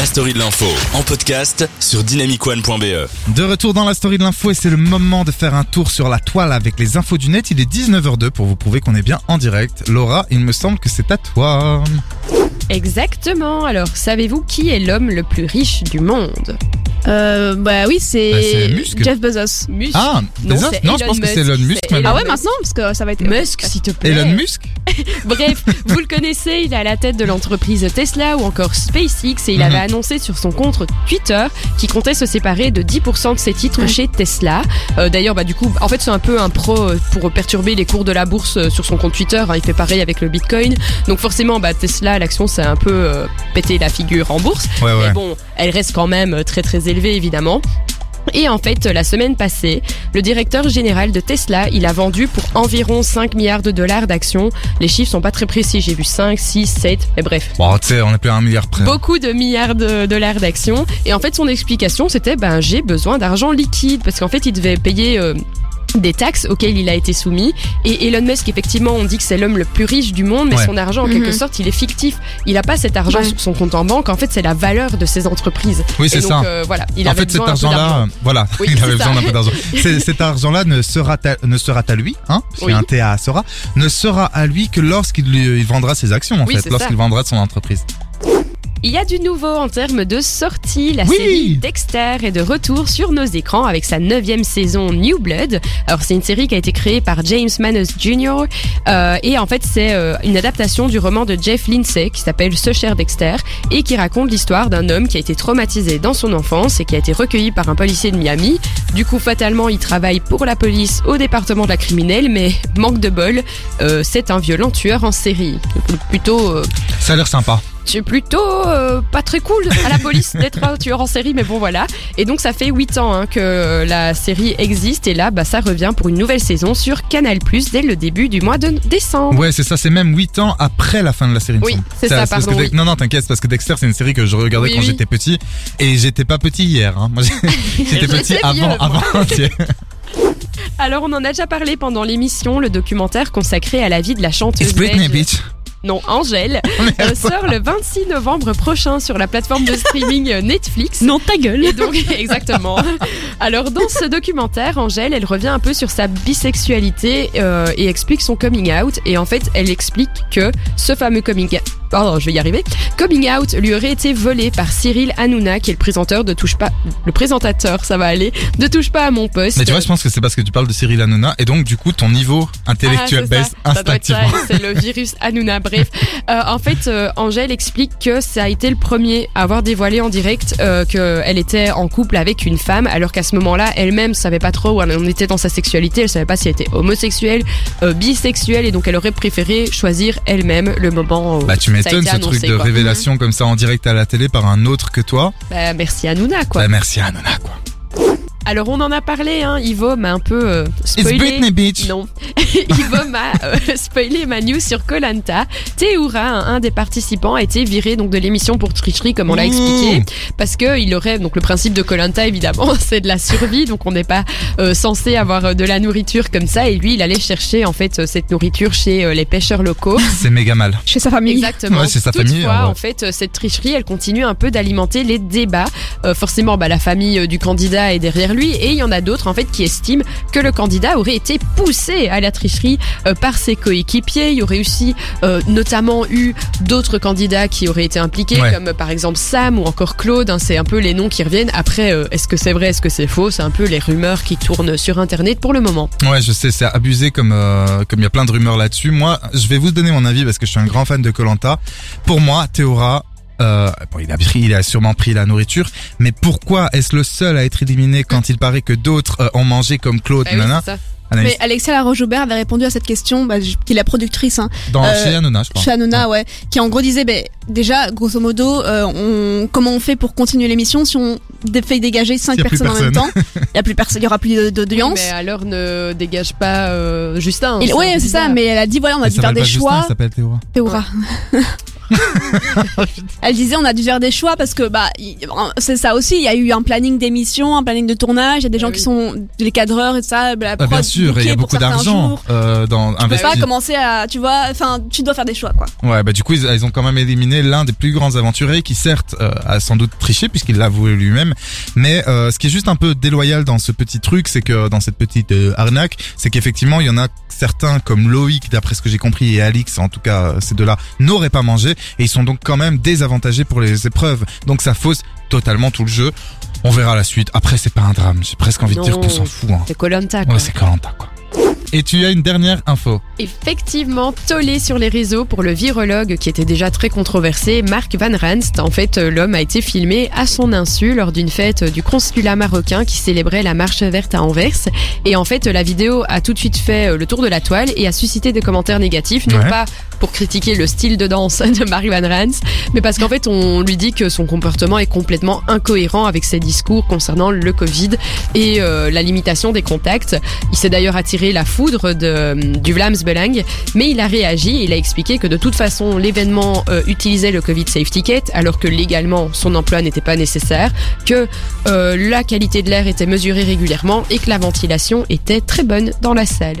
la story de l'info en podcast sur dynamicone.be. De retour dans la story de l'info et c'est le moment de faire un tour sur la toile avec les infos du net. Il est 19h02 pour vous prouver qu'on est bien en direct. Laura, il me semble que c'est à toi. Exactement. Alors, savez-vous qui est l'homme le plus riche du monde? Euh, bah oui, c'est Bah. Jeff Bezos. Musk. Ah, Bezos? Non, je Elon pense que c'est. Elon Musk maintenant. Ah ouais, Musk. maintenant Parce que ça va être... Musk, s'il te plaît. Elon Musk? Bref, vous le connaissez, il est à la tête de l'entreprise Tesla ou encore SpaceX et il Mhm. avait annoncé sur son compte Twitter qu'il comptait se séparer de 10% de ses titres chez Tesla. Euh, D'ailleurs, bah du coup, en fait, c'est un peu un pro euh, pour perturber les cours de la bourse euh, sur son compte Twitter. hein. il fait pareil avec le Bitcoin. Donc forcément, bah Tesla, l'action, c'est un peu euh, pété la figure en bourse. Ouais, ouais. Mais bon, elle reste quand même très très élevée évidemment. Et en fait, la semaine passée, le directeur général de Tesla, il a vendu pour environ 5 milliards de dollars d'actions. Les chiffres sont pas très précis, j'ai vu 5, 6, 7, mais bref. Bon, tu sais, on est plus à un milliard près. Beaucoup de milliards de dollars d'actions. Et en fait, son explication, c'était, ben, j'ai besoin d'argent liquide. Parce qu'en fait, il devait payer euh, des taxes auxquelles il a été soumis. Et Elon Musk, effectivement, on dit que c'est l'homme le plus riche du monde, mais Ouais. son argent, en Mhm. quelque sorte, il est fictif. Il a pas cet argent Ouais. sur son compte en banque. En fait, c'est la valeur de ses entreprises. Oui, c'est ça. euh, voilà, il en avait fait, cet besoin un peu d'argent. argent-là, euh, voilà, Oui, il avait besoin d'un peu d'argent. Cet argent-là ne sera à, ne sera à lui, hein, parce qu'il y a Oui. un T à sera, ne sera à lui que lorsqu'il vendra ses actions, en Oui, fait, lorsqu'il vendra son entreprise. Il y a du nouveau en termes de sortie. La Oui. série Dexter est de retour sur nos écrans avec sa neuvième saison New Blood. Alors c'est une série qui a été créée par James Manus Jr. euh, et en fait c'est euh, une adaptation du roman de Jeff Lindsay qui s'appelle Ce cher Dexter et qui raconte l'histoire d'un homme qui a été traumatisé dans son enfance et qui a été recueilli par un policier de Miami. Du coup fatalement il travaille pour la police au département de la criminelle mais manque de bol, euh, c'est un violent tueur en série. Plutôt euh, Ça a l'air sympa. C'est plutôt euh, pas très cool à la police d'être un tueur en série, mais bon voilà. Et donc ça fait 8 ans hein, que la série existe et là bah, ça revient pour une nouvelle saison sur Canal+, dès le début du mois de décembre. Ouais, c'est ça, c'est même 8 ans après la fin de la série. Oui, c'est ça, parce que pardon, Dex- oui. Non, non, t'inquiète, parce que Dexter, c'est une série que je regardais Oui, quand oui. j'étais petit. Et j'étais pas petit hier. Hein. J'étais petit avant, avant. Alors on en a déjà parlé pendant l'émission, le documentaire consacré à la vie de la chanteuse It's Britney, bitch. Non Angèle, euh, sort le 26 novembre prochain sur la plateforme de streaming Netflix. Non, ta gueule Et donc, exactement. Alors, dans ce documentaire, Angèle, elle revient un peu sur sa bisexualité euh, et explique son coming out. Et en fait, elle explique que ce fameux coming out, pardon, je vais y arriver, coming out lui aurait été volé par Cyril Hanouna, qui est le présentateur de Touche pas, le présentateur, ça va aller, de Touche pas à mon poste. Mais tu vois, je pense que c'est parce que tu parles de Cyril Hanouna et donc du coup ton niveau intellectuel Ah, baisse ça. Instinctivement. C'est le virus Hanouna. Bref, Euh, en fait, euh, Angèle explique que ça a été le premier à avoir dévoilé en direct euh, qu'elle était en couple avec une femme, alors qu'à ce moment-là, elle-même savait pas trop où elle en était dans sa sexualité. Elle savait pas si elle était homosexuelle, euh, bisexuelle, et donc elle aurait préféré choisir elle-même le moment. Où Bah tu été ce truc de quoi. révélation comme ça en direct à la télé par un autre que toi. Bah, merci Hanouna, quoi. Bah merci Hanouna quoi. Alors on en a parlé, hein. Ivo m'a un peu euh, It's spoilé. Britney bitch. Non. Ivo m'a euh, spoilé ma news sur Colanta. Théoura, un, un des participants, a été viré donc de l'émission pour tricherie, comme on l'a Mmh. expliqué, parce que il aurait donc le principe de Colanta évidemment, c'est de la survie, donc on n'est pas euh, censé avoir euh, de la nourriture comme ça, et lui il allait chercher en fait cette nourriture chez euh, les pêcheurs locaux. C'est méga mal. Chez sa famille. Exactement. Ouais, c'est sa famille, Toutefois, en fait, cette tricherie, elle continue un peu d'alimenter les débats. Euh, forcément, bah, la famille du candidat est derrière lui, et il y en a d'autres en fait qui estiment que le candidat aurait été poussé à la tricherie euh, par ses coéquipiers. Il y aurait aussi euh, notamment eu d'autres candidats qui auraient été impliqués, Ouais. comme par exemple Sam ou encore Claude. hein, c'est un peu les noms qui reviennent. Après, euh, est-ce que c'est vrai, est-ce que c'est faux? C'est un peu les rumeurs qui tournent sur Internet pour le moment. Ouais, je sais, c'est abusé comme comme il y a plein de rumeurs là-dessus. Moi, je vais vous donner mon avis parce que je suis un grand fan de Colanta. Pour moi, Théora euh, bon, il a pris, il a sûrement pris la nourriture, mais pourquoi est-ce le seul à être éliminé quand il paraît que d'autres euh, ont mangé comme Claude, Eh oui, nana c'est ça. Anaïs, Mais Alexia Laroche-Aubert avait répondu à cette question, bah, j- qui est la productrice, hein, dans euh, chez Hanouna, je crois. chez Hanouna, ouais, qui en gros disait, ben déjà, grosso modo, euh, on, comment on fait pour continuer l'émission si on dé- fait dégager cinq S'il y a plus personnes en même temps? Il y a plus personne, il y aura plus Oui, d'audience. mais alors ne dégage pas euh, Justin. Et- c'est ouais, c'est ça, mais elle a dit voilà, on a Elle dû faire s'appelle des pas Justin, choix. elle s'appelle Théora. Théora. Elle disait on a dû faire des choix parce que bah c'est ça aussi. Il y a eu un planning d'émission, un planning de tournage. Il y a des gens Ah qui oui. sont les cadreurs et tout ça. La Ah, prod bien sûr, et il y a beaucoup d'argent euh, dans Tu peux investi. pas commencer à, tu vois, enfin, tu dois faire des choix, quoi. Ouais, bah du coup ils, ils ont quand même éliminé l'un des plus grands aventuriers qui certes euh, a sans doute triché puisqu'il l'a avoué lui-même, mais euh, ce qui est juste un peu déloyal dans ce petit truc, c'est que dans cette petite euh, arnaque, c'est qu'effectivement il y en a certains comme Loïc, d'après ce que j'ai compris, et Alix, en tout cas ces deux-là, n'auraient pas mangé et ils sont donc quand même désavantagés pour les épreuves. Donc ça fausse totalement tout le jeu. On verra la suite. Après c'est pas un drame, j'ai presque envie de dire qu'on s'en fout. Hein. C'est Colanta, quoi. Ouais, c'est Colanta quoi. Et tu as une dernière info. Effectivement, tollé sur les réseaux pour le virologue qui était déjà très controversé, Mark Van Ranst. En fait, euh, l'homme a été filmé à son insu lors d'une fête du consulat marocain qui célébrait la marche verte à Anvers. Et en fait, la vidéo a tout de suite fait euh, le tour de la toile et a suscité des commentaires négatifs, non Ouais. pas pour critiquer le style de danse de Mark Van Ranst, mais parce qu'en fait, on lui dit que son comportement est complètement incohérent avec ses discours concernant le Covid et euh, la limitation des contacts. Il s'est d'ailleurs attiré la foudre de, du Vlaams Belang, mais il a réagi il a expliqué que de toute façon, l'événement euh, utilisait le Covid Safe Ticket, alors que légalement, son emploi n'était pas nécessaire, que euh, la qualité de l'air était mesurée régulièrement et que la ventilation était très bonne dans la salle.